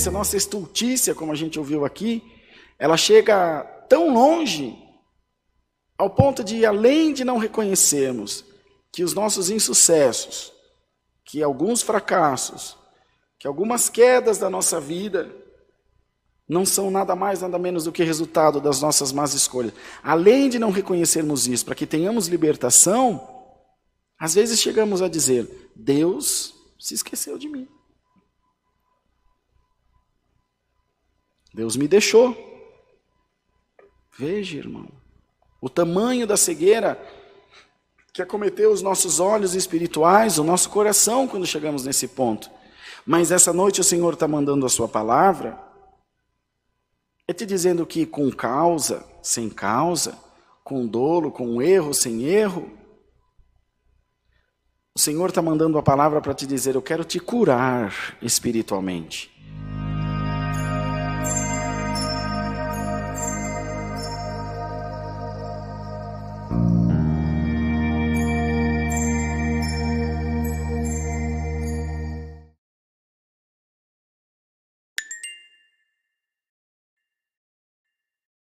incoerência, a nossa estultícia, como a gente ouviu aqui, ela chega tão longe ao ponto de, além de não reconhecermos que os nossos insucessos, que alguns fracassos, que algumas quedas da nossa vida não são nada mais, nada menos do que resultado das nossas más escolhas. Além de não reconhecermos isso, para que tenhamos libertação, às vezes chegamos a dizer: Deus se esqueceu de mim. Deus me deixou. Veja, irmão, o tamanho da cegueira que acometeu os nossos olhos espirituais, o nosso coração, quando chegamos nesse ponto. Mas essa noite o Senhor está mandando a sua palavra, é te dizendo que com causa, sem causa, com dolo, com erro, sem erro, o Senhor está mandando a palavra para te dizer: Eu quero te curar espiritualmente.